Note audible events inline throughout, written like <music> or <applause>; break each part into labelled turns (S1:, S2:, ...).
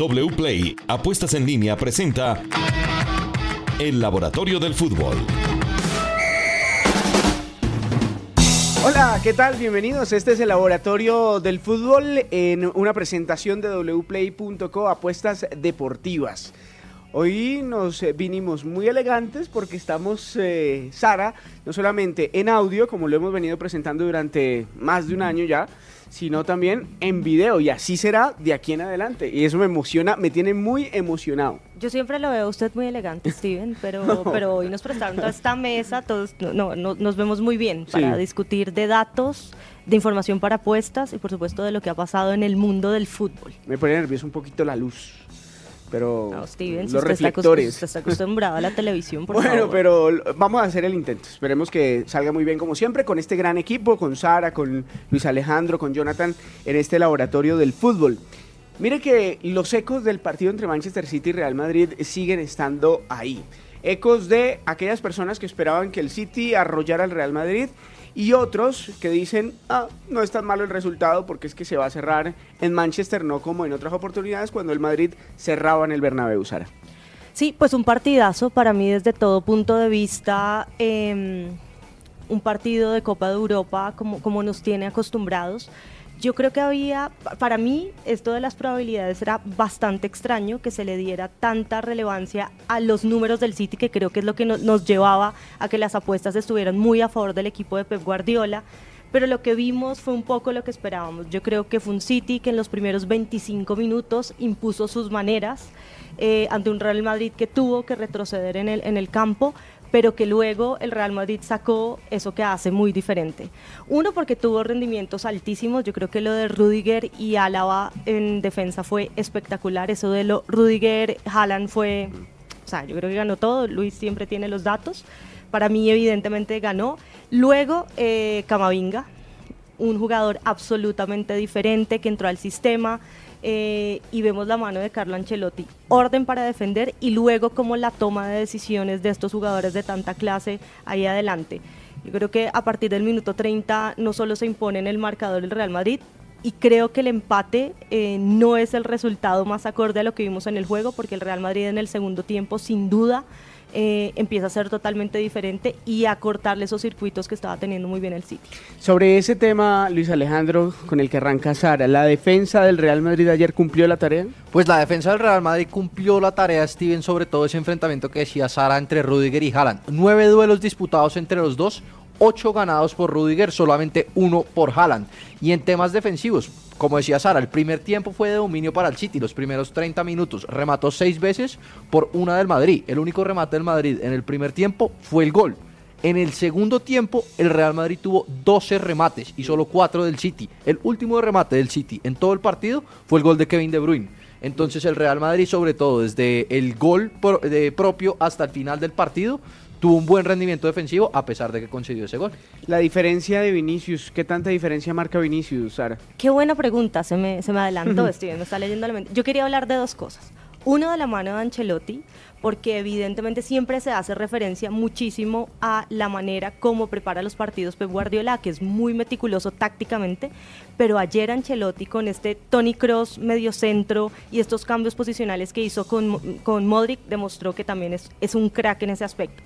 S1: WPLAY Apuestas en línea presenta El Laboratorio del Fútbol.
S2: Hola, ¿qué tal? Bienvenidos. Este es el Laboratorio del Fútbol en una presentación de wplay.co Apuestas Deportivas. Hoy nos vinimos muy elegantes porque estamos, eh, Sara, no solamente en audio, como lo hemos venido presentando durante más de un año ya, sino también en video. Y así será de aquí en adelante. Y eso me emociona, me tiene muy emocionado.
S3: Yo siempre lo veo a usted muy elegante, <laughs> Steven, pero, pero hoy nos prestaron toda esta mesa, todos no, no, nos vemos muy bien para discutir de datos, de información para apuestas y por supuesto de lo que ha pasado en el mundo del fútbol.
S2: Me pone nervioso un poquito la luz pero
S3: los reflectores. Está, acostumbrado a la televisión, por <laughs>
S2: bueno, pero vamos a hacer el intento. Esperemos que salga muy bien como siempre con este gran equipo, con Sara, con Luis Alejandro, con Jonathan en este laboratorio del fútbol. Mire que los ecos del partido entre Manchester City y Real Madrid siguen estando ahí. Ecos de aquellas personas que esperaban que el City arrollara al Real Madrid y otros que dicen, ah, no es tan malo el resultado porque es que se va a cerrar en Manchester, no como en otras oportunidades cuando el Madrid cerraba en el Bernabéu, Sara.
S3: Sí, pues un partidazo para mí desde todo punto de vista, em, un partido de Copa de Europa como, como nos tiene acostumbrados. Yo creo que había, para mí, esto de las probabilidades era bastante extraño que se le diera tanta relevancia a los números del City, que creo que es lo que nos llevaba a que las apuestas estuvieran muy a favor del equipo de Pep Guardiola. Pero lo que vimos fue un poco lo que esperábamos. Yo creo que fue un City que en los primeros 25 minutos impuso sus maneras eh, ante un Real Madrid que tuvo que retroceder en el, en el campo, pero que luego el Real Madrid sacó eso que hace muy diferente. Uno, porque tuvo rendimientos altísimos, yo creo que lo de Rudiger y Álava en defensa fue espectacular, eso de lo Rudiger, Haaland fue, o sea, yo creo que ganó todo, Luis siempre tiene los datos, para mí evidentemente ganó. Luego, eh, Camavinga, un jugador absolutamente diferente que entró al sistema, eh, y vemos la mano de Carlo Ancelotti, orden para defender y luego como la toma de decisiones de estos jugadores de tanta clase ahí adelante. Yo creo que a partir del minuto 30 no solo se impone en el marcador el Real Madrid, y creo que el empate eh, no es el resultado más acorde a lo que vimos en el juego, porque el Real Madrid en el segundo tiempo sin duda eh, empieza a ser totalmente diferente y a cortarle esos circuitos que estaba teniendo muy bien el City.
S2: Sobre ese tema, Luis Alejandro, con el que arranca Sara, ¿la defensa del Real Madrid ayer cumplió la tarea?
S4: Pues la defensa del Real Madrid cumplió la tarea, Steven, sobre todo ese enfrentamiento que decía Sara entre Rudiger y Haaland. Nueve duelos disputados entre los dos, ocho ganados por Rudiger, solamente uno por Haaland. Y en temas defensivos, como decía Sara, el primer tiempo fue de dominio para el City, los primeros 30 minutos. Remató seis veces por una del Madrid. El único remate del Madrid en el primer tiempo fue el gol. En el segundo tiempo, el Real Madrid tuvo 12 remates y solo 4 del City. El último remate del City en todo el partido fue el gol de Kevin De Bruyne. Entonces el Real Madrid, sobre todo desde el gol propio hasta el final del partido, tuvo un buen rendimiento defensivo a pesar de que consiguió ese gol.
S2: La diferencia de Vinicius, ¿qué tanta diferencia marca Vinicius, Sara?
S3: Qué buena pregunta, se me, se me adelantó, <laughs> Steven, me está leyendo la mente. Yo quería hablar de dos cosas. Uno de la mano de Ancelotti, porque evidentemente siempre se hace referencia muchísimo a la manera como prepara los partidos Pep Guardiola, que es muy meticuloso tácticamente, pero ayer Ancelotti con este Tony Cross medio centro y estos cambios posicionales que hizo con, con Modric demostró que también es, es un crack en ese aspecto.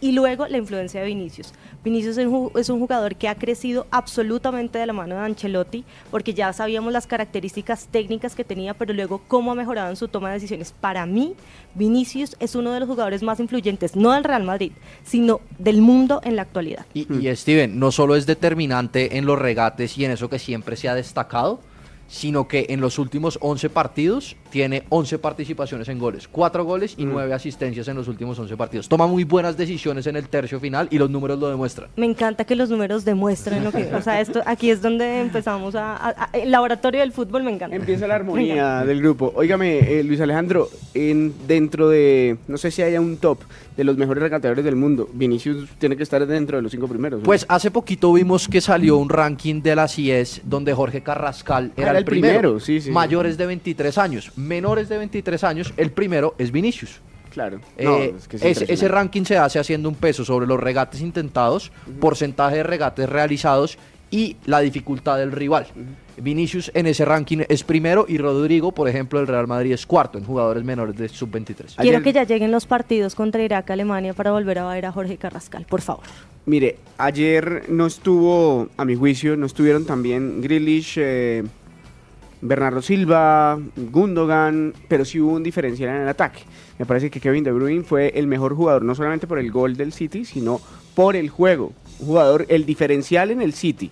S3: Y luego la influencia de Vinicius. Vinicius es un jugador que ha crecido absolutamente de la mano de Ancelotti, porque ya sabíamos las características técnicas que tenía, pero luego cómo ha mejorado en su toma de decisiones. Para mí, Vinicius es uno de los jugadores más influyentes, no del Real Madrid, sino del mundo en la actualidad.
S4: Y, Steven, no solo es determinante en los regates y en eso que siempre se ha destacado, sino que en los últimos 11 partidos tiene 11 participaciones en goles, 4 goles y 9 mm. asistencias en los últimos 11 partidos. Toma muy buenas decisiones en el tercio final y los números lo demuestran.
S3: Me encanta que los números demuestren lo que, o sea, esto aquí es donde empezamos a, el laboratorio del fútbol me encanta.
S2: Empieza la armonía del grupo. Óigame, eh, Luis Alejandro, en, dentro de, no sé si haya un top de los mejores regateadores del mundo, Vinicius tiene que estar dentro de los cinco primeros.
S4: Pues hace poquito vimos que salió un ranking de la CIES donde Jorge Carrascal era el, primero, sí, sí, mayores de 23 años, menores de 23 años, el primero es Vinicius.
S2: Claro.
S4: Eh, ese, ranking se hace haciendo un peso sobre los regates intentados, porcentaje de regates realizados y la dificultad del rival. Vinicius en ese ranking es primero y Rodrigo, por ejemplo, el Real Madrid es cuarto en jugadores menores de sub-23.
S3: Quiero que ya lleguen los partidos contra Irak, Alemania para volver a ver a Jorge Carrascal, por favor.
S2: Mire, ayer no estuvo, a mi juicio, no estuvieron también Grealish, eh, Bernardo Silva, Gundogan, pero sí hubo un diferencial en el ataque. Me parece que Kevin De Bruyne fue el mejor jugador, no solamente por el gol del City, sino por el juego. Un jugador, el diferencial en el City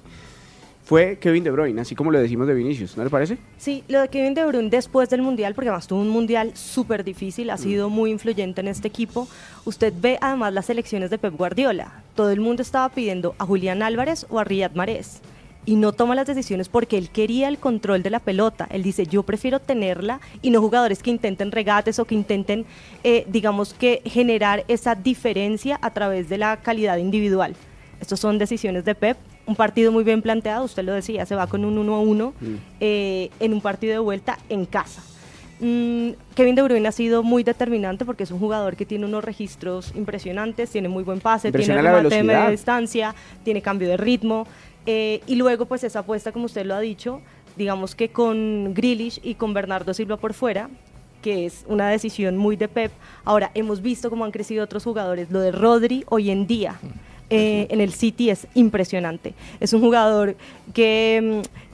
S2: fue Kevin De Bruyne, así como lo decimos de Vinicius, ¿no le parece?
S3: Sí, lo de Kevin De Bruyne después del Mundial, porque además tuvo un Mundial súper difícil, ha sido muy influyente en este equipo. Usted ve además las elecciones de Pep Guardiola. Todo el mundo estaba pidiendo a Julián Álvarez o a Riyad Mahrez y no toma las decisiones porque él quería el control de la pelota. Él dice, yo prefiero tenerla y no jugadores que intenten regates o que intenten, eh, digamos que, generar esa diferencia a través de la calidad individual. Estas son decisiones de Pep. Un partido muy bien planteado, usted lo decía, se va con un 1 a 1 mm. eh, en un partido de vuelta en casa. Mm, Kevin De Bruyne ha sido muy determinante porque es un jugador que tiene unos registros impresionantes, tiene muy buen pase, tiene remate de media distancia, tiene cambio de ritmo. Eh, y luego, pues esa apuesta, como usted lo ha dicho, digamos que con Grealish y con Bernardo Silva por fuera, que es una decisión muy de Pep. Ahora, hemos visto cómo han crecido otros jugadores. Lo de Rodri hoy en día eh, en el City es impresionante. Es un jugador que mm,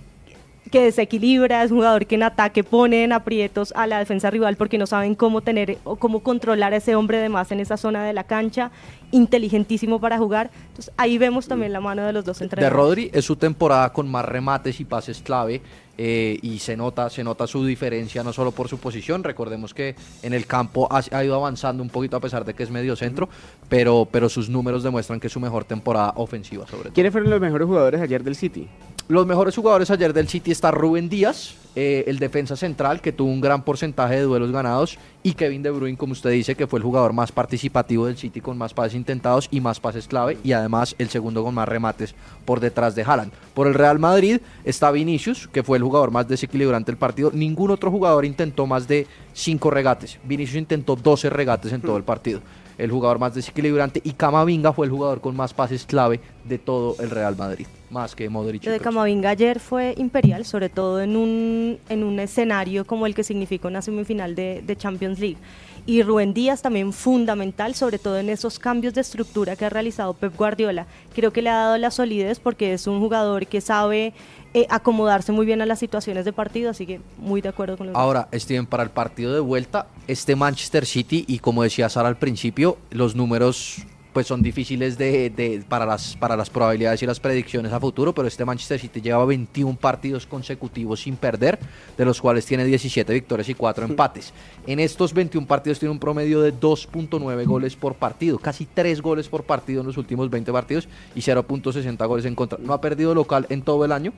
S3: que desequilibra, es un jugador que en ataque pone en aprietos a la defensa rival porque no saben cómo tener o cómo controlar a ese hombre de más en esa zona de la cancha, inteligentísimo para jugar. Entonces ahí vemos también la mano de los dos entrenadores.
S4: De Rodri es su temporada con más remates y pases clave. Eh, y se nota, se nota su diferencia no solo por su posición, recordemos que en el campo ha, ido avanzando un poquito a pesar de que es medio centro, pero, pero sus números demuestran que es su mejor temporada ofensiva sobre todo.
S2: ¿Quiénes fueron los mejores jugadores ayer del City?
S4: Los mejores jugadores ayer del City está Rubén Díaz, eh, el defensa central, que tuvo un gran porcentaje de duelos ganados, y Kevin De Bruyne, como usted dice, que fue el jugador más participativo del City con más pases intentados y más pases clave, y además el segundo con más remates por detrás de Haaland. Por el Real Madrid está Vinicius, que fue el jugador más desequilibrante del partido. Ningún otro jugador intentó más de cinco regates. Vinicius intentó 12 regates en todo el partido el jugador más desequilibrante, y Camavinga fue el jugador con más pases clave de todo el Real Madrid, más que Modric.
S3: Lo de Camavinga ayer fue imperial, sobre todo en un, en un escenario como el que significa una semifinal de, de Champions League. Y Rubén Díaz también fundamental, sobre todo en esos cambios de estructura que ha realizado Pep Guardiola. Creo que le ha dado la solidez porque es un jugador que sabe eh, acomodarse muy bien a las situaciones de partido, así que muy de acuerdo con lo
S4: Ahora, Steven, para el partido de vuelta, este Manchester City, y como decía Sara al principio, los números pues son difíciles de, para, las, para las probabilidades y las predicciones a futuro, pero este Manchester City lleva 21 partidos consecutivos sin perder, de los cuales tiene 17 victorias y 4 empates. En estos 21 partidos tiene un promedio de 2.9 goles por partido, casi 3 goles por partido en los últimos 20 partidos y 0.60 goles en contra. No ha perdido local en todo el año,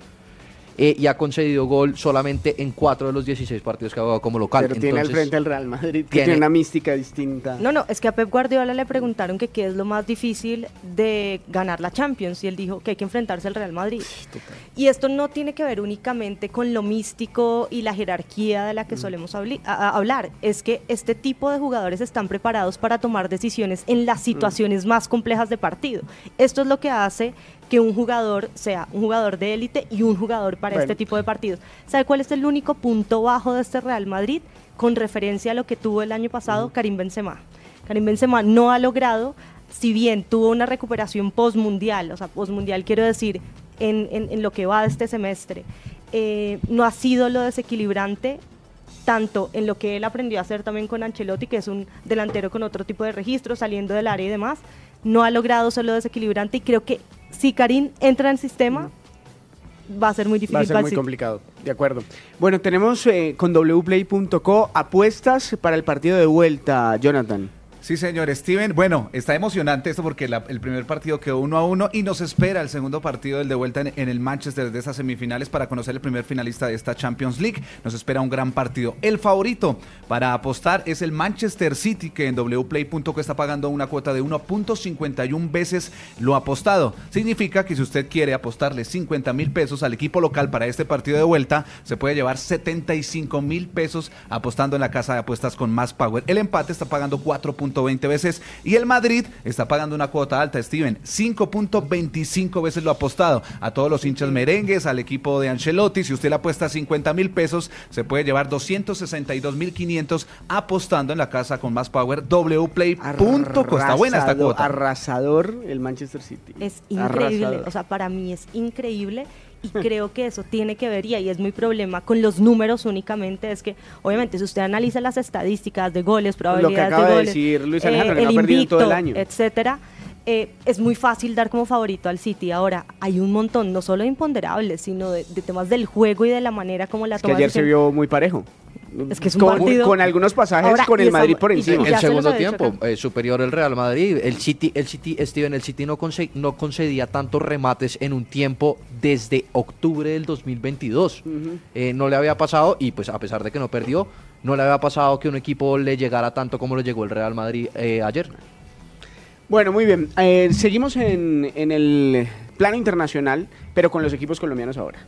S4: eh, y ha concedido gol solamente en cuatro de los 16 partidos que ha jugado como local.
S2: Pero tiene al frente el Real Madrid, que tiene, una mística distinta.
S3: No, no, es que a Pep Guardiola le preguntaron que qué es lo más difícil de ganar la Champions y él dijo que hay que enfrentarse al Real Madrid. Y esto no tiene que ver únicamente con lo místico y la jerarquía de la que mm. solemos hablar, es que este tipo de jugadores están preparados para tomar decisiones en las mm. situaciones más complejas de partido. Esto es lo que hace que un jugador sea un jugador de élite y un jugador para este tipo de partidos. ¿Sabe cuál es el único punto bajo de este Real Madrid con referencia a lo que tuvo el año pasado Karim Benzema? Karim Benzema no ha logrado, si bien tuvo una recuperación post-mundial, o sea, post-mundial quiero decir, en, en, lo que va de este semestre, eh, no ha sido lo desequilibrante tanto en lo que él aprendió a hacer también con Ancelotti, que es un delantero con otro tipo de registro, saliendo del área y demás, no ha logrado ser lo desequilibrante y creo que si Karim entra en sistema, va a ser muy difícil.
S2: Va a ser muy complicado, de acuerdo. Bueno, tenemos eh, con wplay.co apuestas para el partido de vuelta, Jonathan.
S5: Sí, señor Steven. Bueno, está emocionante esto porque el primer partido quedó uno a uno y nos espera el segundo partido del de vuelta en, el Manchester de estas semifinales para conocer el primer finalista de esta Champions League. Nos espera un gran partido. El favorito para apostar es el Manchester City, que en wplay.co está pagando una cuota de 1.51 veces lo apostado. Significa que si usted quiere apostarle 50 mil pesos al equipo local para este partido de vuelta, se puede llevar 75 mil pesos apostando en la casa de apuestas con más power. El empate está pagando 4 4.20 veces y el Madrid está pagando una cuota alta, Steven, 5.25 veces lo apostado. A todos los hinchas merengues, al equipo de Ancelotti, si usted le apuesta 50 mil pesos, se puede llevar 262 mil 500 apostando en la casa con más power wplay.co. Está buena esta cuota.
S2: Arrasador el Manchester City.
S3: Es increíble, o sea, para mí es increíble y creo que eso tiene que ver, y ahí es muy problema con los números únicamente, es que obviamente si usted analiza las estadísticas de goles, probabilidades
S2: Lo que acaba
S3: de
S2: de
S3: goles,
S2: decir Luis Alejandro, que
S3: el
S2: no ha perdido en todo el año.
S3: etcétera, eh, es muy fácil dar como favorito al City. Ahora, hay un montón, no solo de imponderables, sino de, de temas del juego y de la manera como la
S2: Es que ayer se vio muy parejo.
S3: Es que es un
S2: con,
S3: partido-
S2: con algunos pasajes
S3: Ahora,
S2: con el Madrid por encima.
S3: y
S4: el
S3: se
S4: segundo tiempo eh, superior el Real Madrid. El City, el City, Steven, el City no, conse- no concedía tantos remates en un tiempo desde octubre del 2022. Eh, no le había pasado y pues a pesar de que no perdió, no le había pasado que un equipo le llegara tanto como le llegó el Real Madrid eh, ayer.
S2: Bueno, muy bien. Eh, seguimos en, en el plano internacional, pero con los equipos colombianos ahora.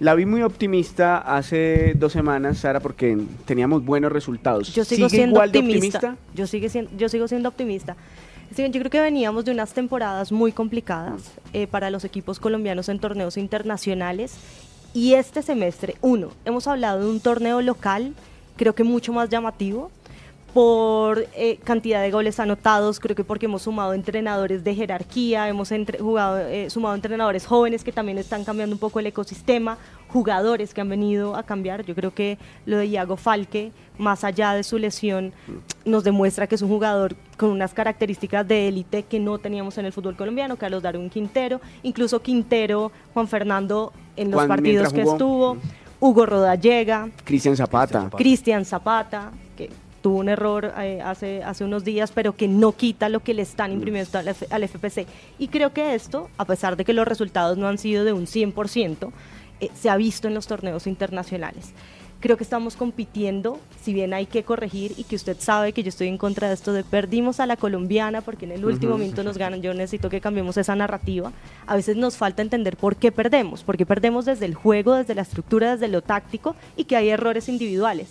S2: La vi muy optimista hace dos semanas, Sara, porque teníamos buenos resultados.
S3: Yo sigo
S2: ¿Sigue
S3: siendo
S2: igual de
S3: optimista.
S2: optimista?
S3: Yo, sigue siendo, yo sigo siendo optimista. Steven, yo creo que veníamos de unas temporadas muy complicadas eh, para los equipos colombianos en torneos internacionales. Y este semestre, uno, hemos hablado de un torneo local, creo que mucho más llamativo, por eh, cantidad de goles anotados, creo que porque hemos sumado entrenadores de jerarquía, hemos entre- jugado, eh, sumado entrenadores jóvenes que también están cambiando un poco el ecosistema, jugadores que han venido a cambiar. Yo creo que lo de Iago Falque, más allá de su lesión, nos demuestra que es un jugador con unas características de élite que no teníamos en el fútbol colombiano, Carlos Darwin Quintero, incluso Quintero, Juan Fernando en los
S2: Juan,
S3: partidos que estuvo, Hugo Rodallega,
S2: Cristian Zapata.
S3: Cristian Zapata, que tuvo un error eh, hace, hace unos días, pero que no quita lo que le están imprimiendo al, F- al FPC. Y creo que esto, a pesar de que los resultados no han sido de un 100%, eh, se ha visto en los torneos internacionales. Creo que estamos compitiendo, si bien hay que corregir y que usted sabe que yo estoy en contra de esto de perdimos a la colombiana porque en el último minuto nos ganan, yo necesito que cambiemos esa narrativa. A veces nos falta entender por qué perdemos, porque perdemos desde el juego, desde la estructura, desde lo táctico y que hay errores individuales.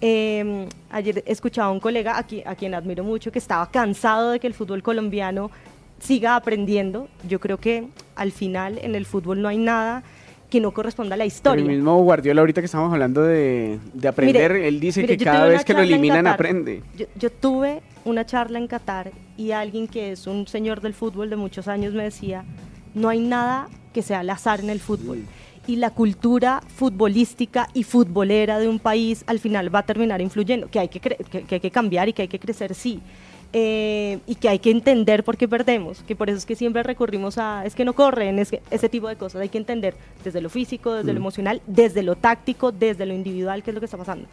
S3: Eh, ayer escuchaba a un colega a quien, a quien admiro mucho que estaba cansado de que el fútbol colombiano siga aprendiendo. Yo creo que al final en el fútbol no hay nada que no corresponda a la
S2: El
S3: historia.
S2: mismo Guardiola, ahorita que estamos hablando de, de aprender,
S3: Mire,
S2: él dice
S3: mire,
S2: que cada vez que lo eliminan
S3: Qatar.
S2: aprende.
S3: Yo, yo tuve una charla en Qatar y alguien que es un señor del fútbol de muchos años me decía, no hay nada que sea al azar en el fútbol. Y la cultura futbolística y futbolera de un país al final va a terminar influyendo, que hay que, que, que hay que cambiar y que hay que crecer, sí. Eh, y que hay que entender por qué perdemos, que por eso es que siempre recurrimos a, es que no corren, es que ese tipo de cosas hay que entender desde lo físico, desde lo emocional, desde lo táctico, desde lo individual, qué es lo que está pasando.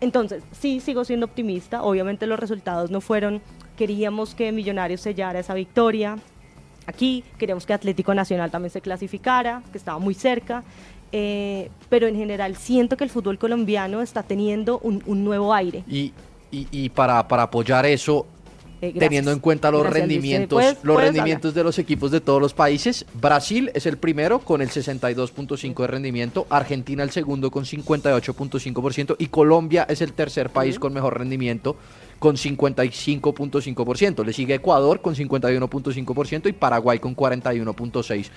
S3: Entonces, sí, sigo siendo optimista. Obviamente los resultados no fueron, queríamos que Millonarios sellara esa victoria aquí, queríamos que Atlético Nacional también se clasificara, que estaba muy cerca, eh, pero en general siento que el fútbol colombiano está teniendo un, un nuevo aire.
S4: Y, y, y para, para apoyar eso,
S3: Eh,
S4: teniendo en cuenta los
S3: Gracias,
S4: rendimientos,
S3: ¿Puedes-
S4: los
S3: puedes
S4: rendimientos de los equipos de todos los países. Brasil es el primero con el 62.5 de rendimiento, Argentina el segundo con 58.5% y Colombia es el tercer país con mejor rendimiento con 55.5%. Le sigue Ecuador con 51.5% y Paraguay con 41.6%.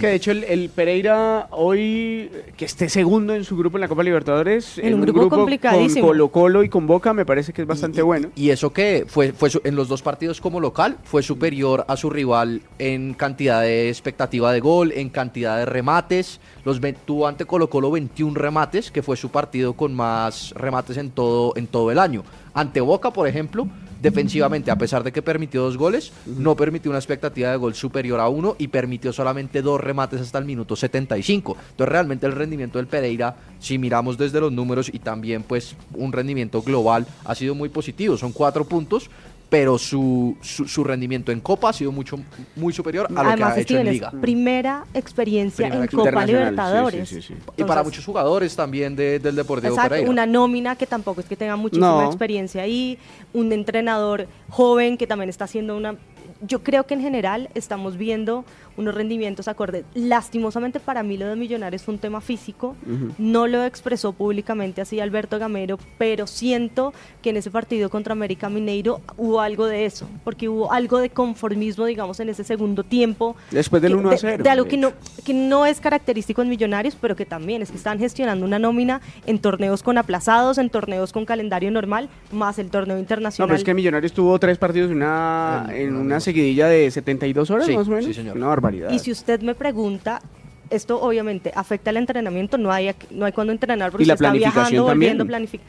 S2: Que de hecho el, el Pereira hoy, que esté segundo en su grupo en la Copa Libertadores,
S3: En un grupo
S2: con
S3: complicadísimo.
S2: Colo Colo y con Boca, me parece que es bastante
S4: y,
S2: bueno.
S4: Y eso que fue, fue su- en los dos partidos como local, fue superior a su rival en cantidad de expectativa de gol, en cantidad de remates. Los ve- tuvo ante Colo Colo 21 remates, que fue su partido con más remates en todo, en todo el año. Ante Boca, por ejemplo, defensivamente, a pesar de que permitió dos goles, no permitió una expectativa de gol superior a uno y permitió solamente dos remates hasta el minuto 75. Entonces realmente el rendimiento del Pereira, si miramos desde los números y también pues un rendimiento global, ha sido muy positivo. Son cuatro puntos, pero su, su, su rendimiento en Copa ha sido mucho muy superior a lo
S3: Además,
S4: que ha hecho en
S3: es
S4: Liga.
S3: primera experiencia
S4: Primera
S3: en Copa Libertadores.
S2: sí, sí, sí, sí.
S4: Y para muchos jugadores también de- del Deportivo
S3: Exacto,
S4: Pereira.
S3: una nómina que tampoco es que tenga muchísima
S2: No.
S3: experiencia ahí, un entrenador joven que también está haciendo una... yo creo que en general estamos viendo unos rendimientos acordes. Lastimosamente para mí lo de Millonarios fue un tema físico, no lo expresó públicamente así Alberto Gamero, pero siento que en ese partido contra América Mineiro hubo algo de eso, porque hubo algo de conformismo, digamos, en ese segundo tiempo.
S2: Después del 1 a 0.
S3: De, algo que no, que no es característico en Millonarios, pero que también es que están gestionando una nómina en torneos con aplazados, en torneos con calendario normal, más el torneo internacional.
S2: No, pero es que Millonarios tuvo tres partidos en una, en, una seguidilla de 72 horas, más o menos.
S4: Sí, señor.
S2: Una barbaridad.
S3: Y si usted me pregunta, esto obviamente afecta el entrenamiento, no hay, no hay cuando entrenar porque
S2: Y la
S3: usted está viajando, volviendo,
S2: también.
S3: planific-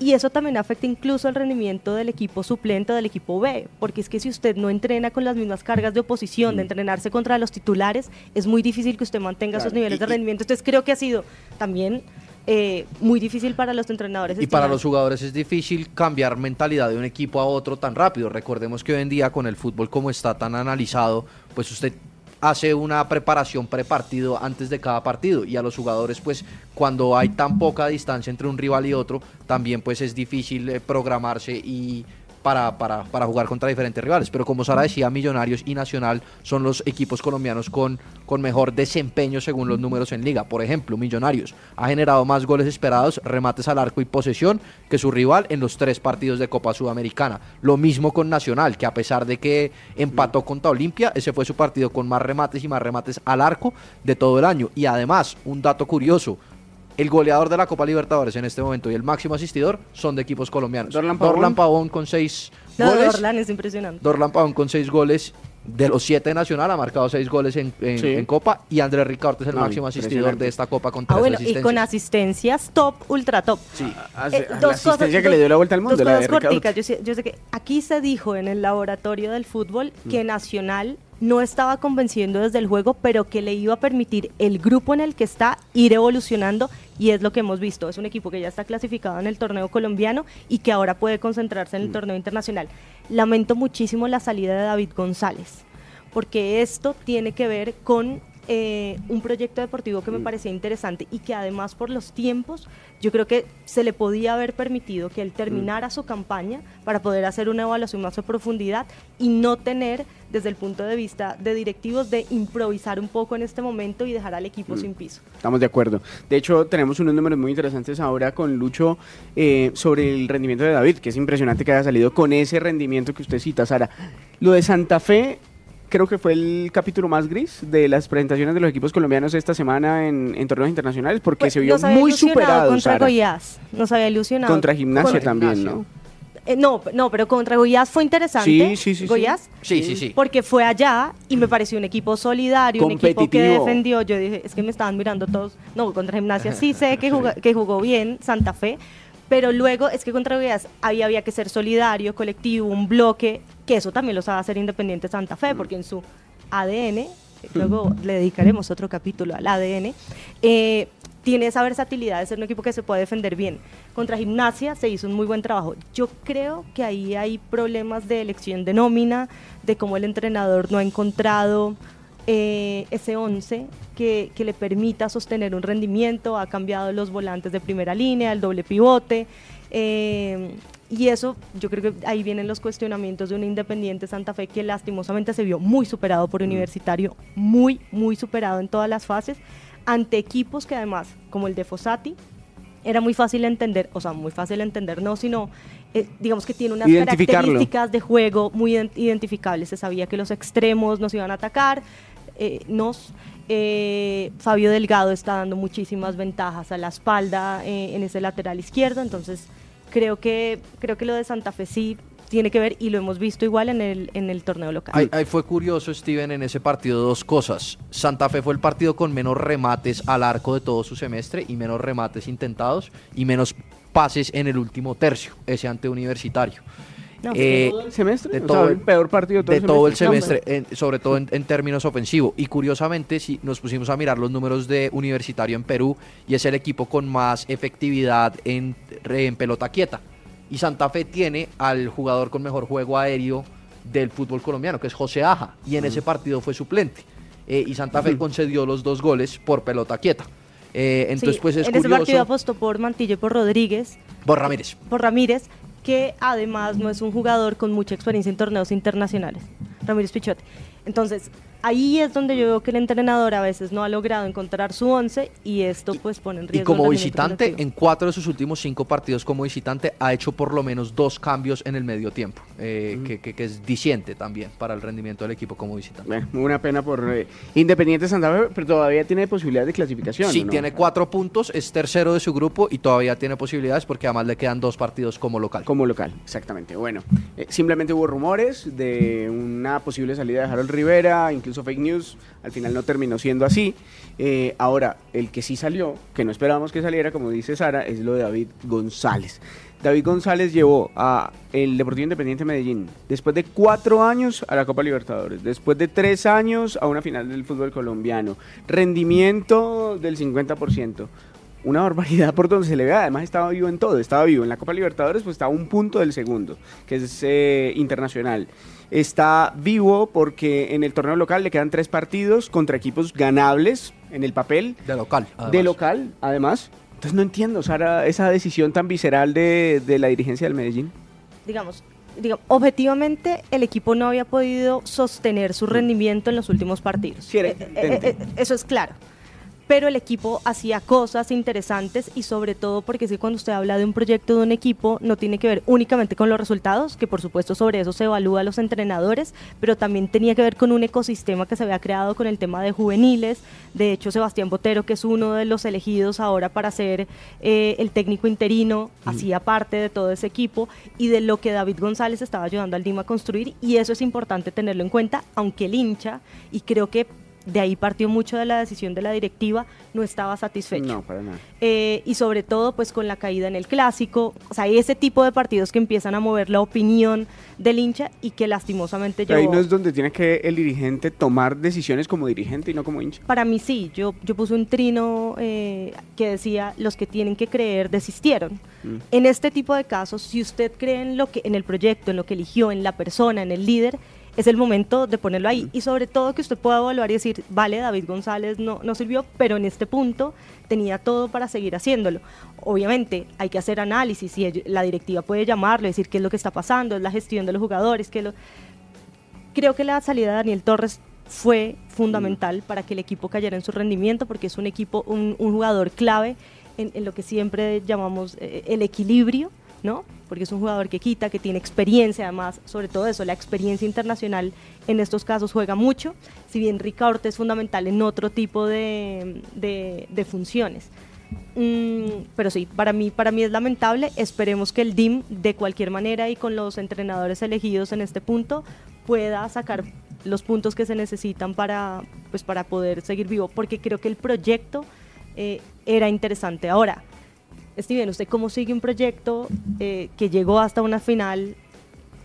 S3: Y eso también afecta incluso el rendimiento del equipo suplente o del equipo B, porque es que si usted no entrena con las mismas cargas de oposición, de
S2: Mm.
S3: entrenarse contra los titulares, es muy difícil que usted mantenga esos niveles
S2: y-
S3: de rendimiento. Entonces creo que ha sido también eh, muy difícil para los entrenadores.
S4: Y para los jugadores es difícil cambiar mentalidad de un equipo a otro tan rápido. Recordemos que hoy en día con el fútbol como está tan analizado, pues usted hace una preparación prepartido antes de cada partido. Y a los jugadores pues cuando hay tan poca distancia entre un rival y otro también pues es difícil eh, programarse y para, para, jugar contra diferentes rivales. Pero como Sara decía, Millonarios y Nacional son los equipos colombianos con, con mejor desempeño según los números en liga. Por ejemplo, Millonarios ha generado más goles esperados, remates al arco y posesión que su rival en los tres partidos de Copa Sudamericana. Lo mismo con Nacional, que a pesar de que empató contra Olimpia, ese fue su partido con más remates y más remates al arco de todo el año. Y además, un dato curioso, el goleador de la Copa Libertadores en este momento y el máximo asistidor son de equipos colombianos.
S2: Dorlan Pavón.
S4: Dorlan Pavón con seis
S3: de
S4: goles.
S3: Dorlan es impresionante.
S4: Dorlan Pavón con seis goles. De los siete de Nacional ha marcado seis goles en, en-
S2: Sí.
S4: en Copa y Andrés Ricardo es el
S2: No,
S4: máximo asistidor de esta Copa con
S3: Ah,
S4: tres
S3: y
S4: asistencias.
S3: con asistencias top, ultra top.
S4: Sí.
S2: Hace-
S3: Eh,
S2: la
S3: dos
S2: asistencia
S3: cosas-
S2: que
S3: dos-
S2: le dio la vuelta al mundo,
S3: dos
S2: la de
S3: corticas. Yo sé, yo sé que aquí se dijo en el laboratorio del fútbol que
S2: Mm.
S3: Nacional no estaba convenciendo desde el juego, pero que le iba a permitir el grupo en el que está ir evolucionando y es lo que hemos visto. Es un equipo que ya está clasificado en el torneo colombiano y que ahora puede concentrarse en
S2: Mm.
S3: el torneo internacional. Lamento muchísimo la salida de David González, porque esto tiene que ver con eh, un proyecto deportivo que me
S2: Mm.
S3: parecía interesante y que además por los tiempos yo creo que se le podía haber permitido que él terminara su campaña para poder hacer una evaluación más a profundidad y no tener desde el punto de vista de directivos de improvisar un poco en este momento y dejar al equipo sin piso.
S2: Estamos de acuerdo. De hecho, tenemos unos números muy interesantes ahora con Lucho eh, sobre el rendimiento de David, que es impresionante que haya salido con ese rendimiento que usted cita, Sara. Lo de Santa Fe, creo que fue el capítulo más gris de las presentaciones de los equipos colombianos esta semana en, en torneos internacionales, porque
S3: Pues,
S2: se vio muy superado,
S3: contra
S2: Sara.
S3: Goiás, nos había ilusionado.
S2: Contra Gimnasia también. ¿no?
S3: eh, no, no, pero contra Goiás fue interesante.
S2: Sí, sí, sí, sí.
S3: Goiás,
S4: Sí, sí, sí.
S3: porque fue allá y me pareció un equipo solidario, un equipo que defendió. Yo dije, es que me estaban mirando todos. No, contra Gimnasia sí sé que <laughs> jugó bien Santa Fe, pero luego es que contra Goiás había, había que ser solidario, colectivo, un bloque, que eso también lo sabe hacer Independiente Santa Fe, porque en su ADN, luego le dedicaremos otro capítulo al ADN, eh, tiene esa versatilidad de ser un equipo que se puede defender bien. Contra Gimnasia se hizo un muy buen trabajo. Yo creo que ahí hay problemas de elección de nómina, de cómo el entrenador no ha encontrado eh, ese 11 que, que le permita sostener un rendimiento, ha cambiado los volantes de primera línea, el doble pivote. eh, y eso, yo creo que ahí vienen los cuestionamientos de un Independiente Santa Fe que lastimosamente se vio muy superado por Universitario, muy, muy superado en todas las fases, ante equipos que además, como el de Fossati, era muy fácil entender, o sea, muy fácil entender, no, sino, eh, digamos que tiene unas características de juego muy ident- identificables. Se sabía que los extremos nos iban a atacar, eh, nos... eh, Fabio Delgado está dando muchísimas ventajas a la espalda eh, en ese lateral izquierdo, entonces creo que creo que lo de Santa Fe sí tiene que ver y lo hemos visto igual en el en el torneo local.
S4: Ahí, ahí fue curioso, Steven, en ese partido dos cosas. Santa Fe fue el partido con menos remates al arco de todo su semestre y menos remates intentados y menos pases en el último tercio, ese ante Universitario.
S3: No,
S4: Eh,
S2: ¿Todo el semestre?
S4: de
S2: O sea,
S4: todo
S2: el peor partido de todo
S4: de
S2: el
S4: todo el
S2: semestre.
S4: en- sobre todo en, en términos ofensivos. Y curiosamente, si nos pusimos a mirar los números de Universitario en Perú, y es el equipo con más efectividad en, pelota quieta. Y Santa Fe tiene al jugador con mejor juego aéreo del fútbol colombiano, que es José Aja, y en ese partido fue suplente. Eh, y Santa Fe concedió los dos goles por pelota quieta. Eh, entonces,
S3: Sí,
S4: pues es
S3: en ese partido apostó por Mantillo y por Rodríguez,
S4: Por Ramírez.
S3: por Ramírez, que además no es un jugador con mucha experiencia en torneos internacionales. Ramírez Pichote. Entonces, ahí es donde yo veo que el entrenador a veces no ha logrado encontrar su once y esto pues pone en riesgo.
S4: Y como visitante, en cuatro de sus últimos cinco partidos como visitante, ha hecho por lo menos dos cambios en el medio tiempo, eh, que, que- que es diciente también para el rendimiento del equipo como visitante.
S2: Bueno, una pena por eh, Independiente Santa Fe, pero todavía tiene posibilidades de clasificación.
S4: Sí, tiene cuatro puntos, es tercero de su grupo y todavía tiene posibilidades porque además le quedan dos partidos como local.
S2: Como local, exactamente. Bueno, eh, simplemente hubo rumores de una posible salida de Harold Rivera, incluso fake news. Al final no terminó siendo así. Eh, ahora, el que sí salió, que no esperábamos que saliera, como dice Sara, es lo de David González. David González llevó a el Deportivo Independiente Medellín después de cuatro años a la Copa Libertadores, después de tres años a una final del fútbol colombiano, rendimiento del 50% una barbaridad por donde se le ve. Además, estaba vivo en todo. Estaba vivo en la Copa Libertadores, pues estaba a un punto del segundo, que es eh, internacional. Está vivo porque en el torneo local le quedan tres partidos contra equipos ganables en el papel,
S4: De local.
S2: de
S4: además.
S2: local, además. Entonces, no entiendo, Sara, esa decisión tan visceral de, de la dirigencia del Medellín.
S3: digamos, digamos, objetivamente el equipo no había podido sostener su rendimiento en los últimos partidos.
S2: Sí,
S3: Eh, eh, eh, eso es claro. Pero el equipo hacía cosas interesantes y sobre todo porque que cuando usted habla de un proyecto de un equipo no tiene que ver únicamente con los resultados, que por supuesto sobre eso se evalúa a los entrenadores, pero también tenía que ver con un ecosistema que se había creado con el tema de juveniles. De hecho, Sebastián Botero, que es uno de los elegidos ahora para ser eh, el técnico interino, hacía parte de todo ese equipo y de lo que David González estaba ayudando al Dima a construir y eso es importante tenerlo en cuenta, aunque el hincha, y creo que de ahí partió mucho de la decisión de la directiva, no estaba satisfecho.
S2: No, para nada.
S3: Eh, y sobre todo pues con la caída en el clásico, o sea, ese tipo de partidos que empiezan a mover la opinión del hincha y que lastimosamente
S2: Pero ahí
S3: yo...
S2: no es donde tiene que el dirigente tomar decisiones como dirigente y no como hincha.
S3: Para mí sí, yo, yo puse un trino eh, que decía, los que tienen que creer desistieron.
S2: Mm.
S3: En este tipo de casos, si usted cree en, lo que, en el proyecto, en lo que eligió, en la persona, en el líder, es el momento de ponerlo ahí. Y sobre todo que usted pueda evaluar y decir, vale, David González no, no sirvió, pero en este punto tenía todo para seguir haciéndolo. Obviamente hay que hacer análisis y la directiva puede llamarlo, decir qué es lo que está pasando, es la gestión de los jugadores, qué es lo creo que la salida de Daniel Torres fue fundamental para que el equipo cayera en su rendimiento, porque es un equipo, un, un jugador clave en, en lo que siempre llamamos eh, el equilibrio, ¿no? Porque es un jugador que quita, que tiene experiencia, además, sobre todo eso, la experiencia internacional en estos casos juega mucho, si bien Ricaurte es fundamental en otro tipo de, de- funciones. Mm, pero sí, para mí, para mí es lamentable. Esperemos que el DIM, de cualquier manera y con los entrenadores elegidos en este punto, pueda sacar los puntos que se necesitan para, pues, para poder seguir vivo, porque creo que el proyecto eh, era interesante. Ahora, Steven, ¿usted cómo sigue un proyecto eh, que llegó hasta una final?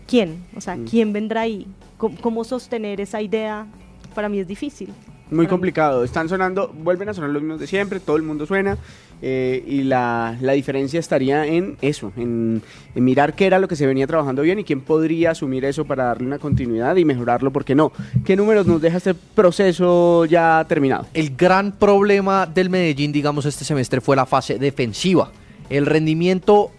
S3: ¿Quién? O sea,
S2: Mm.
S3: ¿quién vendrá ahí? ¿Cómo, cómo sostener esa idea? Para mí es difícil.
S2: Muy
S3: Para mí.
S2: complicado. Están sonando, vuelven a sonar los mismos de siempre, todo el mundo suena. eh, y la, la diferencia estaría en eso, en, en mirar qué era lo que se venía trabajando bien y quién podría asumir eso para darle una continuidad y mejorarlo, porque no. ¿Qué números nos deja este proceso ya terminado?
S4: El gran problema del Medellín, digamos, este semestre fue la fase defensiva. El rendimiento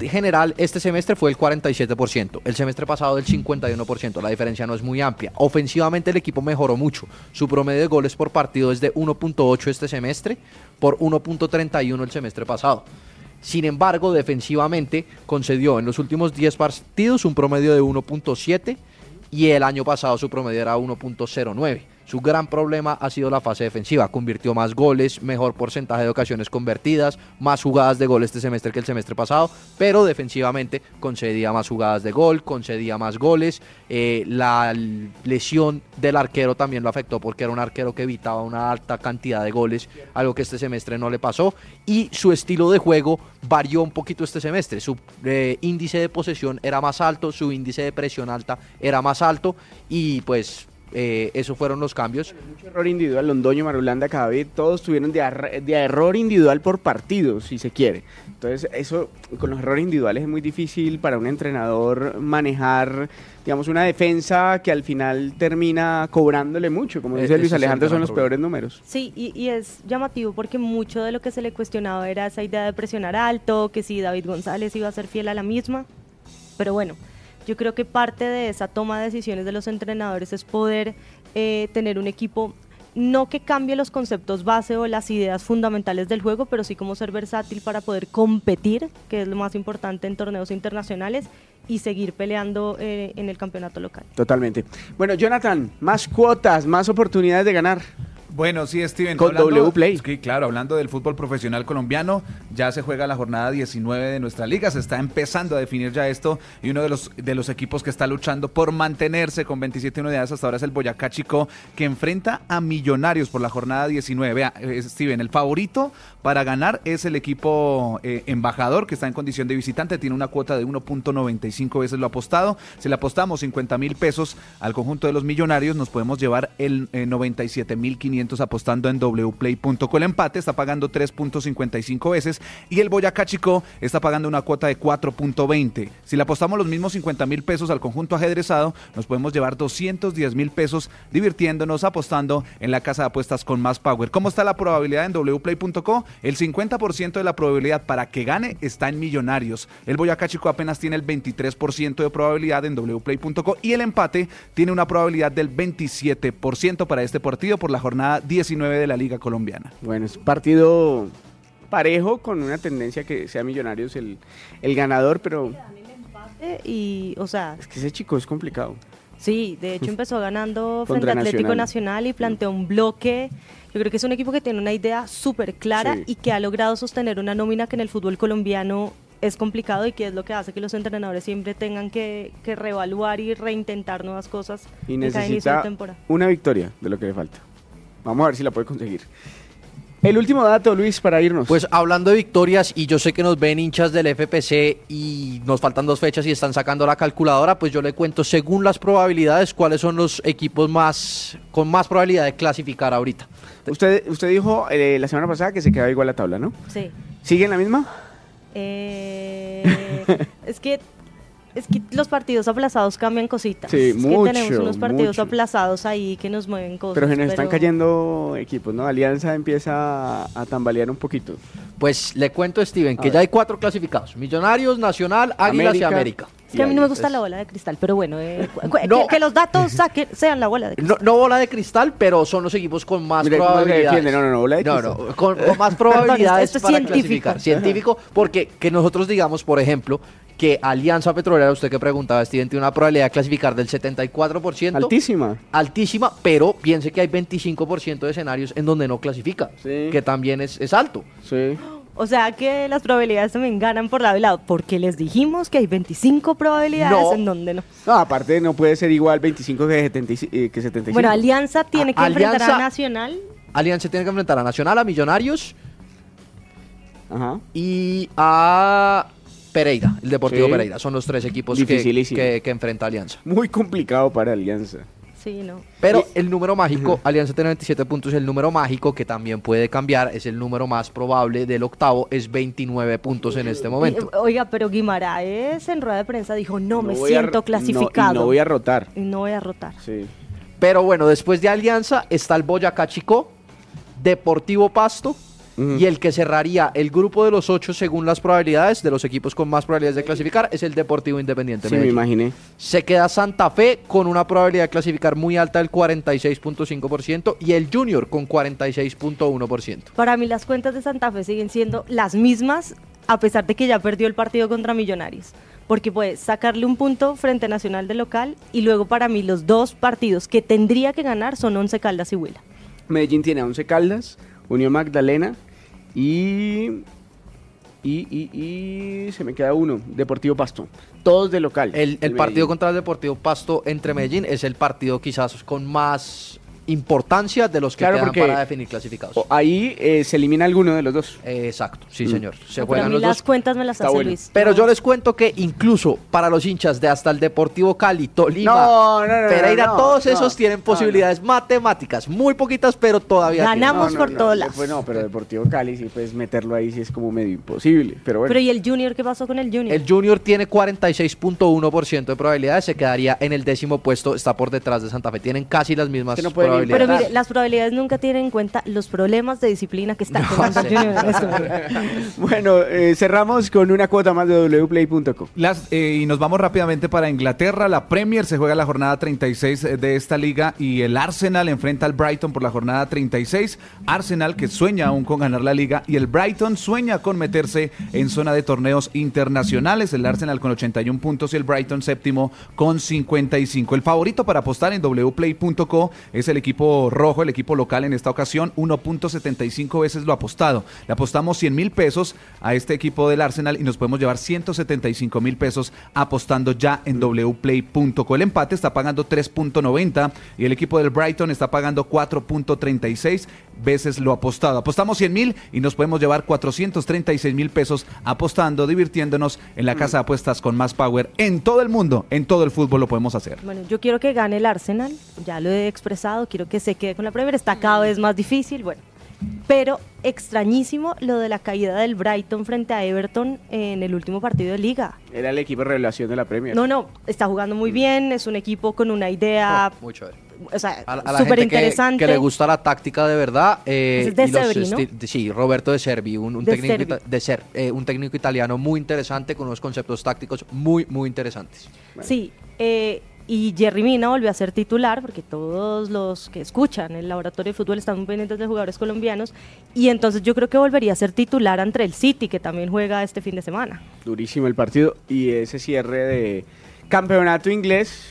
S4: general este semestre fue el 47%, el semestre pasado el 51%, la diferencia no es muy amplia. Ofensivamente el equipo mejoró mucho, su promedio de goles por partido es de 1.8 este semestre por 1.31 el semestre pasado. Sin embargo, defensivamente concedió en los últimos 10 partidos un promedio de 1.7 y el año pasado su promedio era 1.09. Su gran problema ha sido la fase defensiva. Convirtió más goles, mejor porcentaje de ocasiones convertidas, más jugadas de gol este semestre que el semestre pasado, pero defensivamente concedía más jugadas de gol, concedía más goles. Eh, la lesión del arquero también lo afectó porque era un arquero que evitaba una alta cantidad de goles, algo que este semestre no le pasó. Y su estilo de juego varió un poquito este semestre. Su eh, índice de posesión era más alto, su índice de presión alta era más alto y pues eh, esos fueron los cambios.
S2: Mucho error individual, Londoño, Marulanda, Cadavid, todos tuvieron de, de error individual por partido, si se quiere. Entonces, eso con los errores individuales es muy difícil para un entrenador manejar, digamos, una defensa que al final termina cobrándole mucho. Como
S4: E-
S2: dice Luis Alejandro, son los peores números.
S3: Sí, y, y es llamativo porque mucho de lo que se le cuestionaba era esa idea de presionar alto, que si David González iba a ser fiel a la misma. Pero bueno, Yo creo que parte de esa toma de decisiones de los entrenadores es poder eh, tener un equipo no que cambie los conceptos base o las ideas fundamentales del juego, pero sí como ser versátil para poder competir, que es lo más importante en torneos internacionales, y seguir peleando eh, en el campeonato local.
S2: Totalmente. Bueno, Jonathan, más cuotas, más oportunidades de ganar.
S5: Bueno, sí, Steven.
S2: Con W Play.
S5: Sí, claro, hablando del fútbol profesional colombiano, ya se juega la jornada 19 de nuestra liga, se está empezando a definir ya esto y uno de los, de los equipos que está luchando por mantenerse con 27 unidades hasta ahora es el Boyacá Chico, que enfrenta a Millonarios por la jornada 19. Vea, eh, Steven, el favorito para ganar es el equipo eh, embajador, que está en condición de visitante, tiene una cuota de 1.95 veces lo apostado. Si le apostamos 50 mil pesos al conjunto de los Millonarios, nos podemos llevar el 97 mil 500 apostando en wplay.co. El empate está pagando 3.55 veces y el Boyacá Chico está pagando una cuota de 4.20. Si le apostamos los mismos 50 mil pesos al conjunto ajedrezado, nos podemos llevar 210 mil pesos divirtiéndonos apostando en la casa de apuestas con más power. ¿Cómo está la probabilidad en wplay.co? El 50% de la probabilidad para que gane está en Millonarios. El Boyacá Chico apenas tiene el 23% de probabilidad en wplay.co y el empate tiene una probabilidad del 27% para este partido por la jornada 19 de la Liga Colombiana.
S2: Bueno, es partido parejo con una tendencia que sea Millonarios el, el ganador, pero
S3: y, o sea,
S2: es que ese chico es complicado.
S3: Sí, de hecho <laughs> empezó ganando frente a Atlético Nacional. y planteó un bloque. Yo creo que es un equipo que tiene una idea súper clara y que ha logrado sostener una nómina que en el fútbol colombiano es complicado y que es lo que hace que los entrenadores siempre tengan que, que reevaluar y reintentar nuevas cosas
S2: y necesita una victoria de lo que le falta. Vamos a ver si la puede conseguir. El último dato, Luis, para irnos.
S4: Pues hablando de victorias, y yo sé que nos ven hinchas del FPC y nos faltan dos fechas y están sacando la calculadora, pues yo le cuento según las probabilidades cuáles son los equipos más con más probabilidad de clasificar ahorita.
S2: Usted, usted dijo eh, la semana pasada que se quedaba igual la tabla, ¿no?
S3: Sí.
S2: ¿Sigue en la misma?
S3: Eh, <laughs> es que es que los partidos aplazados cambian cositas.
S2: Sí,
S3: es
S2: mucho,
S3: que tenemos unos partidos aplazados ahí que nos mueven cosas.
S2: Pero se nos están cayendo equipos, ¿no? Alianza empieza a, tambalear un poquito.
S4: Pues le cuento, Steven, que ya hay cuatro clasificados: Millonarios, Nacional, Águilas y América.
S3: Es que a mí no me gusta la bola de cristal, pero bueno, eh, que, los datos sean la bola de cristal.
S4: No, bola de cristal, pero son los equipos con más probabilidades.
S2: No, no, no, bola de
S4: cristal. No, no, con, más <laughs> probabilidades para científico. clasificar. Científico, porque que nosotros digamos, por ejemplo, que Alianza Petrolera, usted que preguntaba, Steven, tiene una probabilidad de clasificar del 74%.
S2: Altísima.
S4: Altísima, pero piense que hay 25% de escenarios en donde no clasifica, que también es, es alto.
S2: Sí.
S3: O sea que las probabilidades también ganan por lado y lado, porque les dijimos que hay 25 probabilidades en donde no.
S2: No, aparte no puede ser igual 25 que, 75. Eh,
S3: bueno, Alianza tiene que enfrentar a Nacional.
S4: Alianza tiene que enfrentar a Nacional, a Millonarios Ajá. y a Pereira, el Deportivo Pereira. Son los tres equipos que, que, enfrenta Alianza.
S2: Muy complicado para Alianza.
S3: Sí, no.
S4: Pero el número mágico, Alianza tiene 27 puntos, el número mágico que también puede cambiar, es el número más probable del octavo, es 29 puntos en este momento.
S3: Oiga, pero Guimaraes en rueda de prensa dijo, no, me siento clasificado.
S2: No, no voy a rotar.
S3: Y no voy a rotar.
S2: Sí.
S4: Pero bueno, después de Alianza está el Boyacá Chico, Deportivo Pasto, y el que cerraría el grupo de los ocho según las probabilidades de los equipos con más probabilidades de clasificar es el Deportivo Independiente.
S2: Sí, me imaginé.
S4: Se queda Santa Fe con una probabilidad de clasificar muy alta del 46.5% y el Junior con 46.1%.
S3: Para mí las cuentas de Santa Fe siguen siendo las mismas a pesar de que ya perdió el partido contra Millonarios porque puede sacarle un punto frente a Nacional de local y luego para mí los dos partidos que tendría que ganar son Once Caldas y Huila.
S2: Medellín tiene Once Caldas, Unión Magdalena y, y, y, se me queda uno, Deportivo Pasto. Todos de local.
S4: El, el partido contra el Deportivo Pasto entre Medellín es el partido quizás con más importancia de los que quedan para definir clasificados.
S2: Ahí eh, se elimina alguno de los dos.
S4: exacto, sí, mm. señor. Se juegan
S3: los
S4: las
S3: cuentas me las hace Luis.
S4: Pero yo les cuento que incluso para los hinchas de hasta el Deportivo Cali, Tolima, Pereira, todos esos tienen posibilidades matemáticas, muy poquitas, pero todavía
S3: ganamos por todos lados.
S2: Pues no, pero Deportivo Cali sí puedes meterlo ahí sí es como medio imposible, pero bueno.
S3: Pero ¿y el Junior qué pasó con el Junior?
S4: El Junior tiene 46.1% de probabilidades, se quedaría en el décimo puesto, está por detrás de Santa Fe, tienen casi las mismas
S2: que no puede
S4: probabilidades.
S3: Pero mire, las probabilidades nunca tienen en cuenta los problemas de disciplina que está teniendo el Junior en este. <laughs>
S2: Bueno, eh, cerramos con una cuota más de wplay.co.
S5: Las, eh, y nos vamos rápidamente para Inglaterra. La Premier se juega la jornada 36 de esta liga y el Arsenal enfrenta al Brighton por la jornada 36. Arsenal que sueña aún con ganar la liga y el Brighton sueña con meterse en zona de torneos internacionales. El Arsenal con 81 puntos y el Brighton séptimo con 55. El favorito para apostar en wplay.co es el equipo rojo, el equipo local en esta ocasión. 1.75 veces lo apostado. Le apostamos 100 mil pesos a este equipo del Arsenal y nos podemos llevar 175 mil pesos apostando ya en wplay.co. El empate está pagando 3.90 y el equipo del Brighton está pagando 4.36 veces lo apostado. Apostamos 100 mil y nos podemos llevar 436 mil pesos apostando, divirtiéndonos en la casa de apuestas con más power en todo el mundo, en todo el fútbol lo podemos hacer.
S3: Bueno, yo quiero que gane el Arsenal, ya lo he expresado, quiero que se quede con la Premier, está cada vez más difícil, bueno. Pero extrañísimo lo de la caída del Brighton frente a Everton en el último partido de liga.
S2: Era el equipo de revelación de la Premier.
S3: No, no, está jugando muy bien, es un equipo con una idea,
S4: Muy chévere.
S3: O sea,
S4: A, a la
S3: súper
S4: gente que,
S3: interesante.
S4: que le gusta la táctica de verdad. eh,
S3: Ese es de
S4: sí, Roberto de Servi, un, un
S3: De
S4: técnico
S3: Servi.
S4: ita- de ser, eh, un técnico italiano muy interesante con unos conceptos tácticos muy, muy interesantes.
S3: Sí, eh, y Jerry Mina volvió a ser titular, porque todos los que escuchan el laboratorio de fútbol están muy pendientes de jugadores colombianos, y entonces yo creo que volvería a ser titular ante el City, que también juega este fin de semana.
S2: Durísimo el partido y ese cierre de campeonato inglés.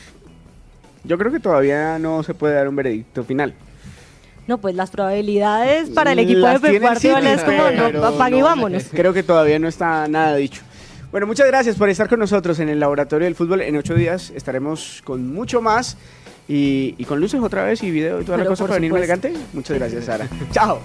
S2: Yo creo que todavía no se puede dar un veredicto final.
S3: No, pues las probabilidades para el equipo
S2: Las
S3: de Pep Guardiola es como, no, apague y
S2: no.
S3: vámonos. <laughs>
S2: Creo que todavía no está nada dicho. Bueno, muchas gracias por estar con nosotros en el Laboratorio del Fútbol. En ocho días estaremos con mucho más y, y con luces otra vez y video y toda la
S3: Pero
S2: cosa
S3: por
S2: para venirme
S3: supuesto.
S2: elegante. Muchas gracias, Sara. <laughs> Chao.